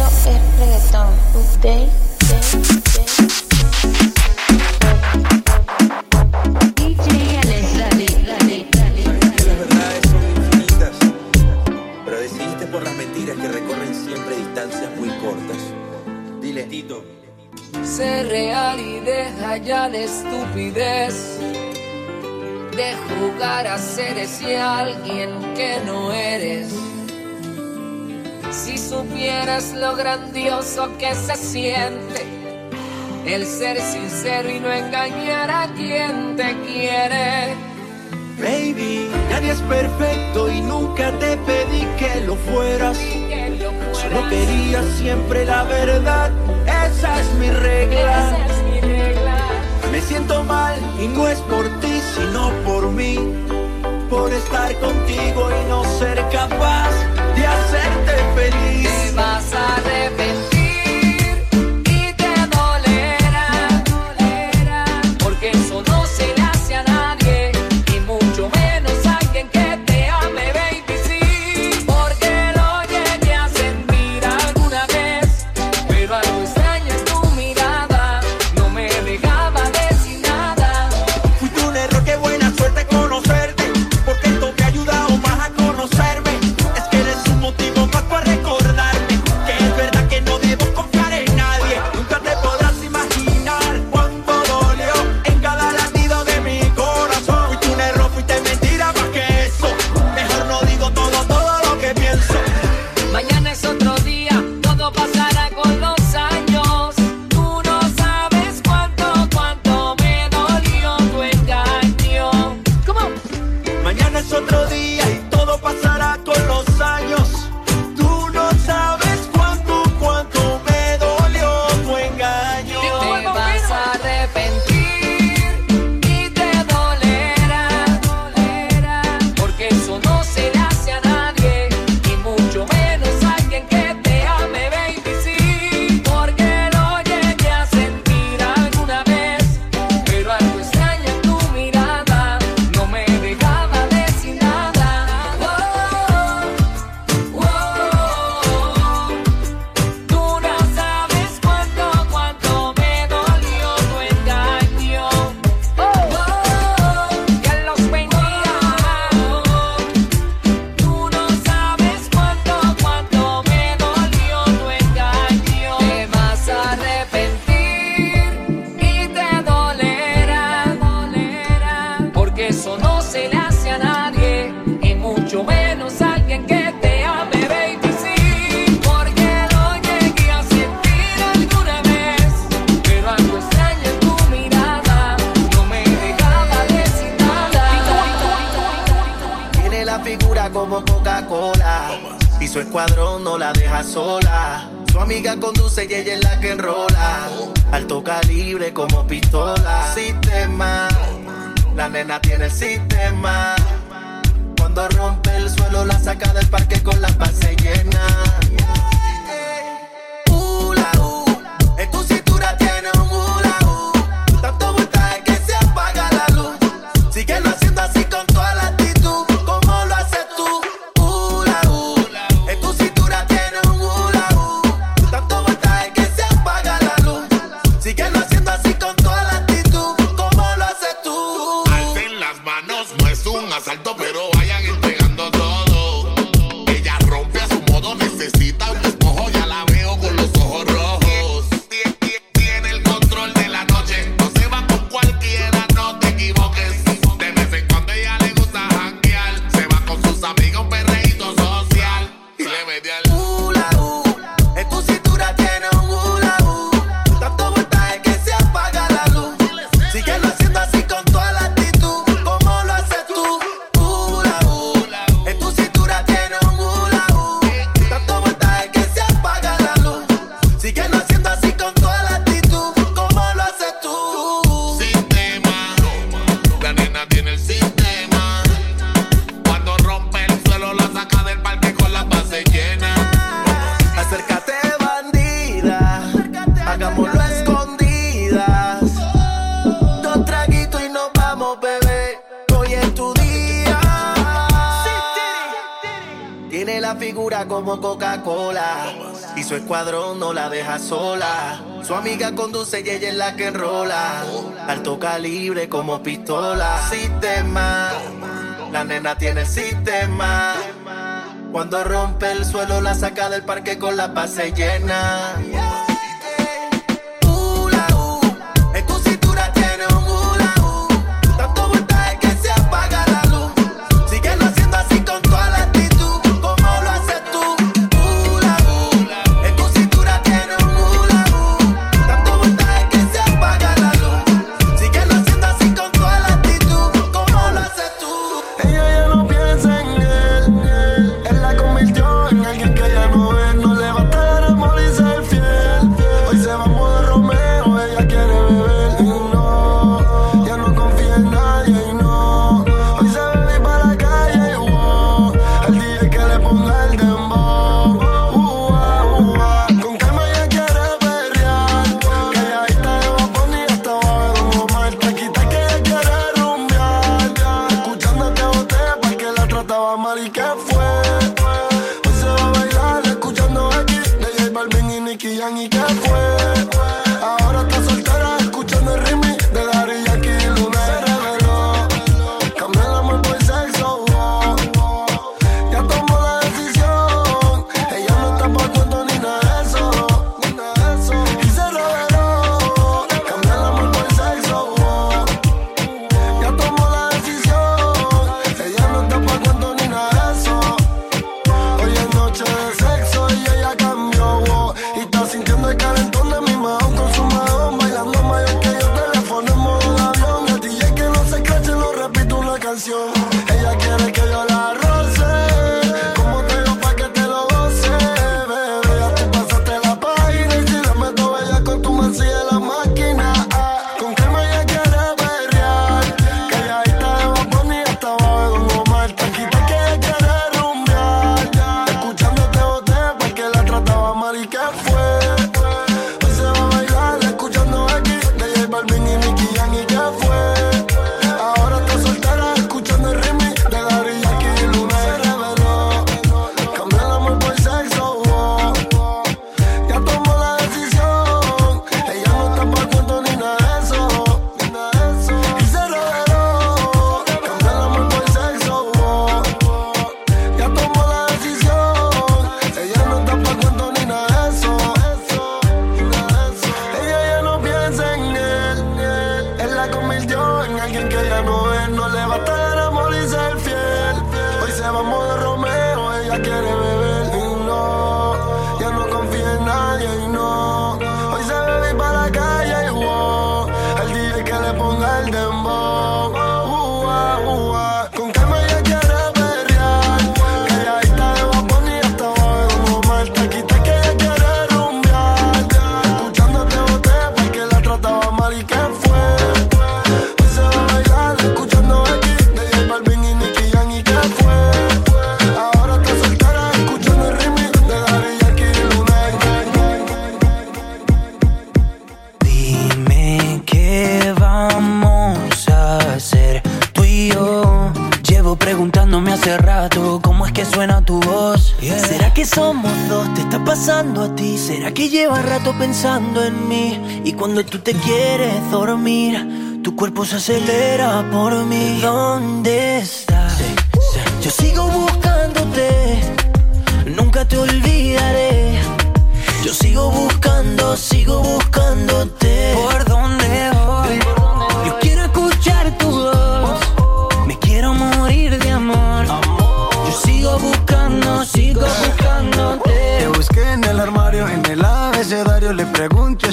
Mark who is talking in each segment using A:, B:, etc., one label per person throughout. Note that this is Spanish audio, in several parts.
A: Esto es
B: las verdades son infinitas, pero decidiste por las mentiras que recorren siempre distancias muy cortas. Dile, Tito.
C: Sé real y deja ya la estupidez de jugar a ser ese alguien que no eres. Si supieras lo grandioso que se siente el ser sincero y no engañar a quien te quiere.
B: Baby, nadie es perfecto y nunca te pedí que lo fueras.
C: Que lo.
B: Solo quería siempre la verdad, esa es mi regla.
C: Esa es mi regla.
B: Me siento mal y no es por ti, sino por mí. Por estar contigo y no ser capaz
D: Motorola. Alto calibre como pistola. Sistema, la nena tiene el sistema. Cuando rompe el suelo, la saca del parque con la base llena. Tiene la
E: figura como Coca-Cola. Y su escuadrón no la deja sola. Su amiga conduce y ella es la que enrola. Alto calibre como pistola. Sistema. La nena tiene el sistema. Cuando rompe el suelo la saca del parque con la base llena.
F: Cuando tú te quieres dormir, tu cuerpo se acelera por mí. ¿Dónde estás? Yo sigo buscándote, nunca te olvidaré. Yo sigo buscando, sigo buscándote. ¿Por dónde?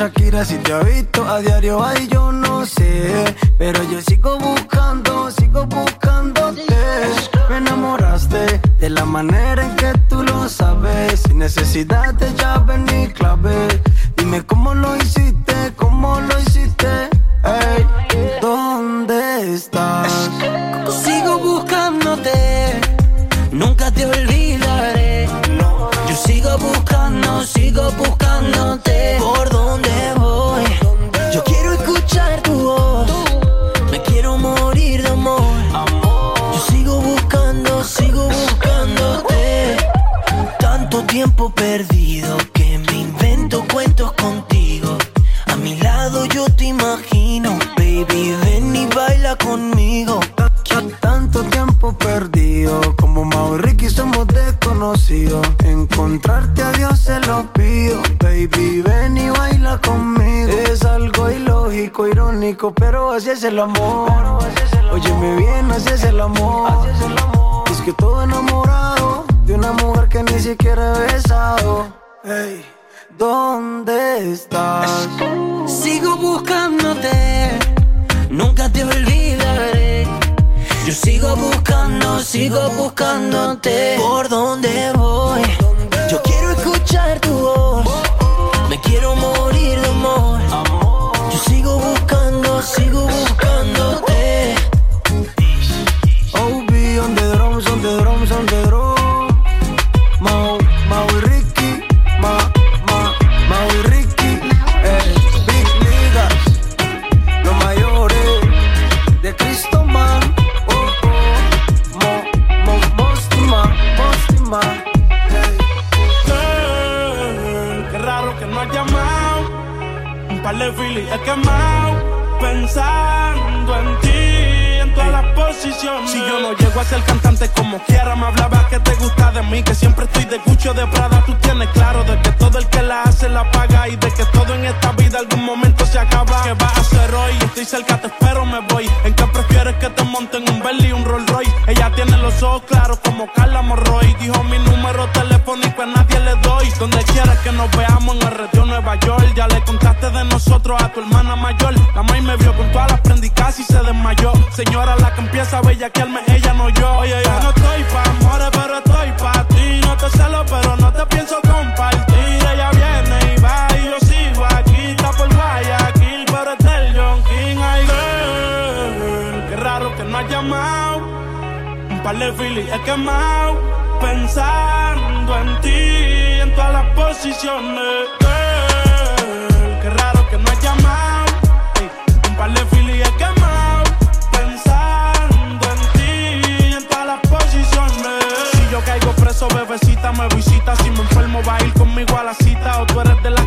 G: Shakira si te ha visto a diario, ay yo no sé, pero yo sigo buscando, sigo buscándote. Me enamoraste de la manera en que tú lo sabes, sin necesidad de llave ni clave. Dime cómo lo hiciste, cómo lo hiciste. Hey, ¿dónde estás?
F: Sigo buscándote, nunca te olvido sigo buscando, sigo buscándote. ¿Por dónde voy? Yo quiero escuchar tu voz. Me quiero morir de amor. Yo sigo buscando, sigo buscándote.
G: Tanto tiempo perdido así es el amor. Óyeme bien, así es el amor. Es que todo enamorado de una mujer que ni siquiera he besado. Ey, ¿dónde estás?
F: Sigo buscándote, nunca te olvidaré. Yo sigo buscando, sigo buscándote. ¿Por dónde voy?
H: Acaba. ¿Qué vas a hacer hoy? Estoy cerca, te espero, me voy. ¿En qué prefieres que te monten un Bentley y un Rolls Royce? Ella tiene los ojos claros como Carla Morroy. Dijo mi número telefónico a nadie le doy. Donde quieras que nos veamos en el retiro Nueva York. Ya le contaste de nosotros a tu hermana mayor. La maíz me vio con todas las prendí casi se desmayó. Señora, la que empieza a bellaquearme, ella no yo. Oye, yo no De filis he quemado. Pensando en ti, en todas las posiciones. Girl, qué raro que no has llamado. Un par de filis he quemado. Pensando en ti, en todas las posiciones. Si yo caigo preso, bebecita, me visita. Si me enfermo, va a ir conmigo a la cita. O tú eres de las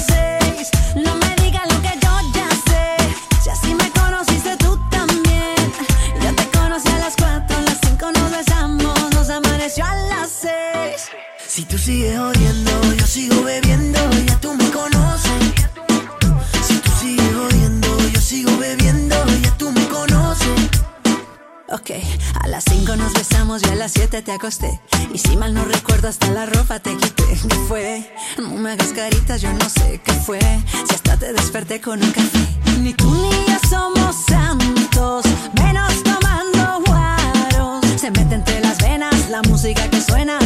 I: besamos y a las 7 te acosté. Y si mal no recuerdo, hasta la ropa te quité. ¿Qué fue? No me hagas caritas, yo no sé qué fue. Si hasta te desperté con un café. Ni tú ni yo somos santos, menos tomando guaros. Se mete entre las venas la música que suena,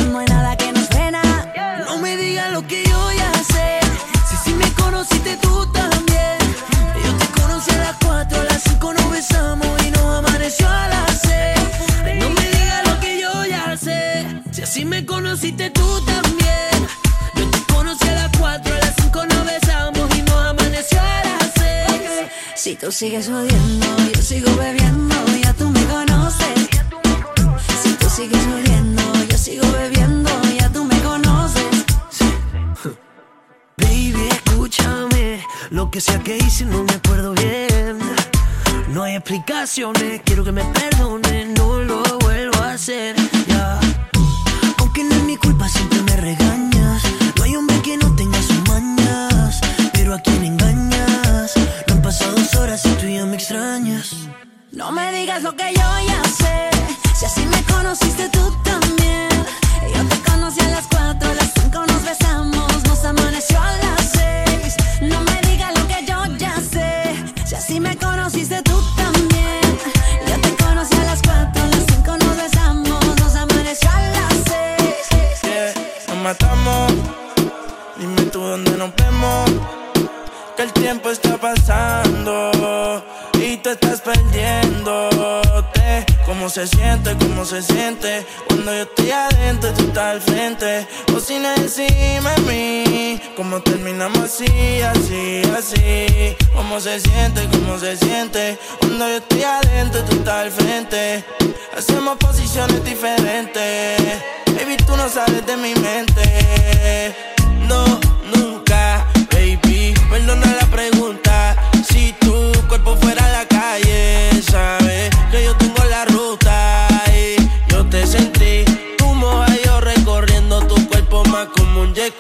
F: tú
I: sigues odiando, yo sigo bebiendo, ya tú me conoces. Si tú sigues odiando, yo sigo bebiendo, ya tú me conoces.
F: Baby, escúchame. Lo que sea que hice no me acuerdo bien. No hay explicaciones, quiero que me perdonen,
I: digas lo que yo ya sé. Si así me conociste
J: se siente? ¿Cómo se siente? Cuando yo estoy adentro, tú estás al frente. O sin encima de mí. ¿Cómo terminamos así, así, así? ¿Cómo se siente? ¿Cómo se siente? Cuando yo estoy adentro, tú estás al frente. Hacemos posiciones diferentes. Baby, tú no sales de mi mente. No, nunca, baby. Perdona la pregunta.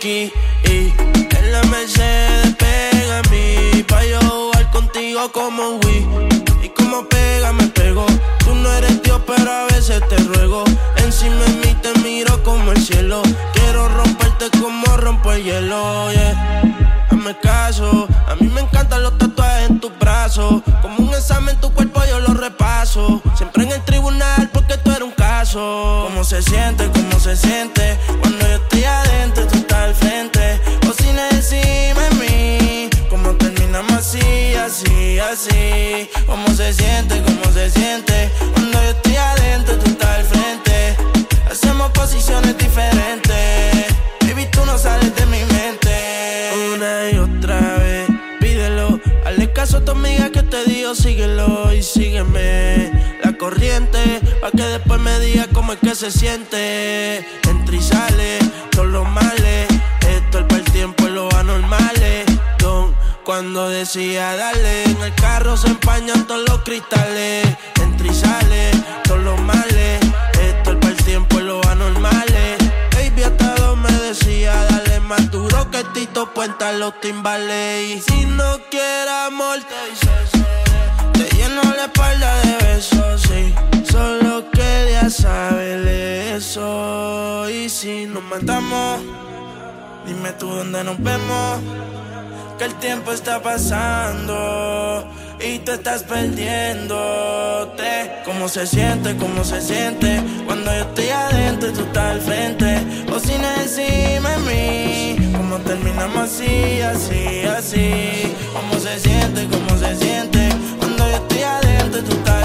J: Y en la Mercedes pega a mí. Pa' yo jugar contigo como Wii. Y como pega, me pegó. Tú no eres Dios, pero a veces te ruego. Encima de mí te miro como el cielo. Quiero romperte como rompo el hielo, yeah. Hazme caso, a mí me encantan los tatuajes en tus brazos. Como un examen, tu cuerpo yo lo repaso. Siempre en el tribunal porque tú eres un caso. ¿Cómo se siente? ¿Cómo se siente? Cuando yo estoy adentro, así, así, así? ¿Cómo se siente? ¿Cómo se siente? Cuando yo estoy adentro, tú estás al frente. Hacemos posiciones diferentes. Baby, tú no sales de mi mente. Una y otra vez, pídelo. Hazle caso a tu amiga que te digo, síguelo y sígueme. La corriente, pa' que después me diga cómo es que se siente. Entra y sale, todos los males. Cuando decía dale, en el carro se empañan todos los cristales. Entra y sale, todos los males. Esto es para el tiempo, los anormales. Baby, hasta dos me decía, dale más duro que Tito Puenta los timbales. Y si no quieres amor, te Te lleno la espalda de besos, sí. Solo quería saber eso. Y si nos matamos, dime tú dónde nos vemos. Que el tiempo está pasando y tú estás perdiéndote. ¿Cómo se siente? ¿Cómo se siente? Cuando yo estoy adentro y tú estás al frente. O sin encima de mí. ¿Cómo terminamos así, así, así? ¿Cómo se siente? ¿Cómo se siente? Cuando yo estoy adentro y tú estás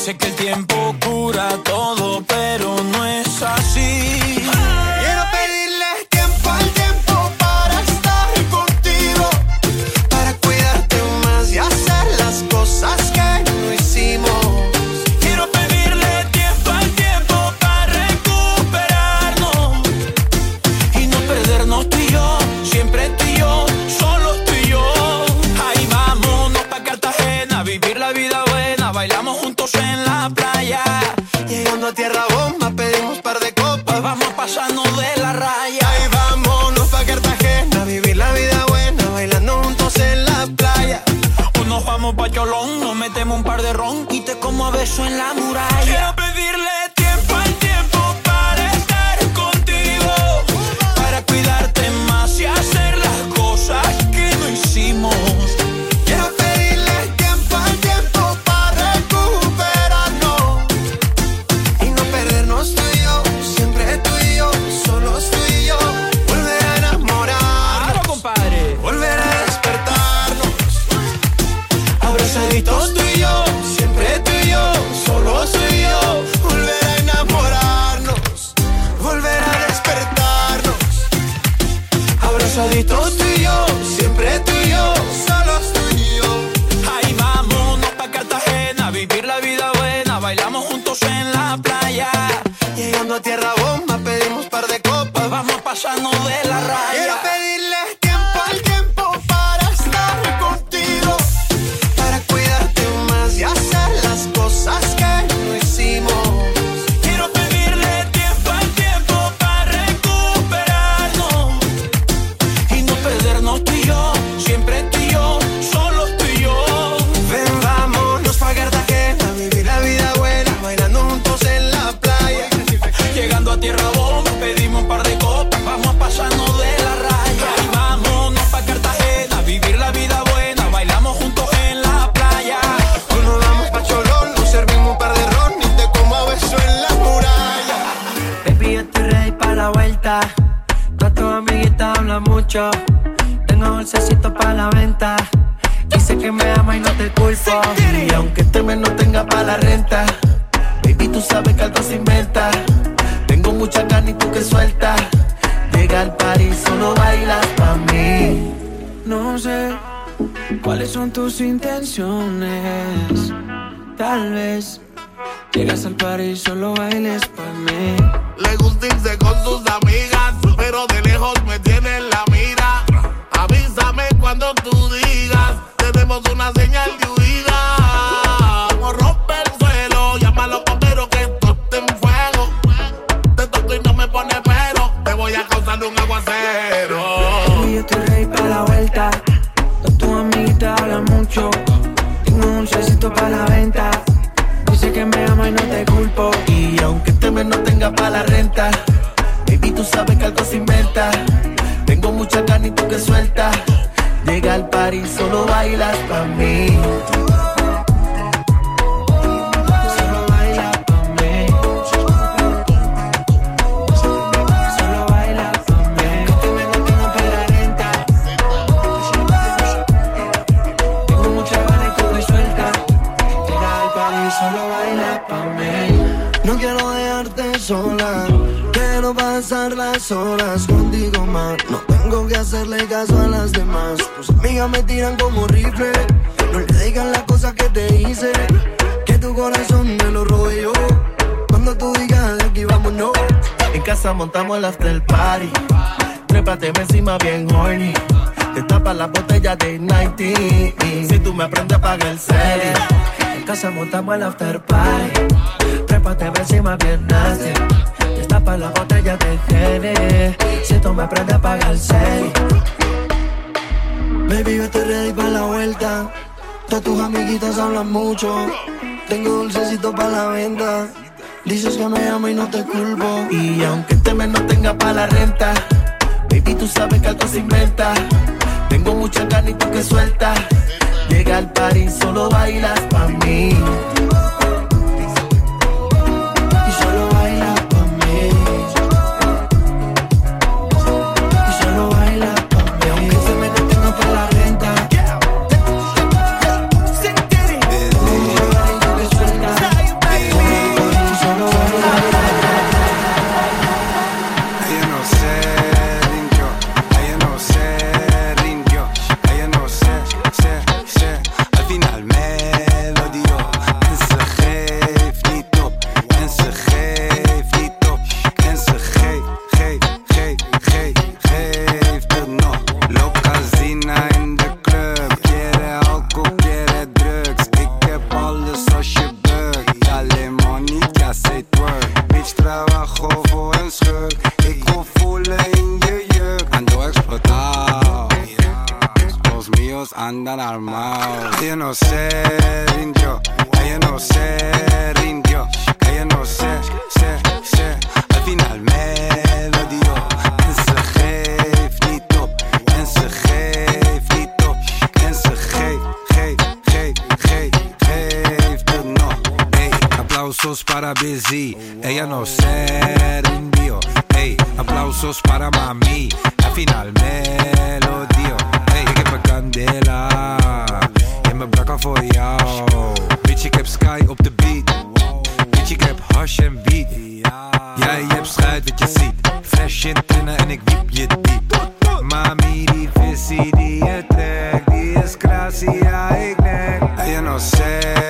K: Dice que el tiempo cura todo, pero no es así. En la
E: tierra bomba, pedimos
K: un par de
L: copas,
K: vamos pasando de la raya.
L: Y vámonos pa' Cartagena, a vivir la vida buena,
K: bailamos juntos en la playa.
L: Hoy nos vamos pa' Cholón, nos servimos un par de ron y te como a beso en la muralla.
M: Baby, yo estoy ready para la vuelta. Todas tus amiguitas hablan mucho. Tengo dulcecito para la venta. Dice que me ama y no te culpo.
L: Y aunque este mes no tenga pa' la renta, baby, tú sabes que algo se
M: cuáles son tus intenciones. Tal vez llegas al par y solo bailes para mí.
L: Solo
M: baila pa' mí. No
N: quiero dejarte sola, quiero pasar las horas contigo más. No tengo que hacerle caso a las demás. Tus amigas me tiran como rifle. No le digan las cosas que te hice, que tu corazón me lo robé yo. Cuando tú digas de aquí vámonos.
L: En casa montamos el after party. Trépate encima bien horny. Te tapas la botella de 90. Si tú me aprendes a pagar el serie.
M: En casa montamos el after party. Trépate encima bien nasty. Destapa la botella de Gene. Si me aprendes a pagar el serie.
N: Baby, yo estoy ready para la vuelta. Todas tus amiguitas hablan mucho. Tengo dulcecito para la venta. Dices que me amo y no te culpo.
L: Y aunque este mes no tenga pa' la renta, baby, tú sabes que algo se inventa. Tengo mucha carne y tú que sueltas. Llega al party, solo bailas pa' mí.
O: Voor jou. Bitch, ik heb sky op de beat. Bitch, ik heb hash en weed. Jij hebt schuit wat je ziet. Fresh in trainen en ik wiep je diep.
L: Mami, die visie die je trekt, die is gracie, ja ik nek. Ella no sé, rinjo.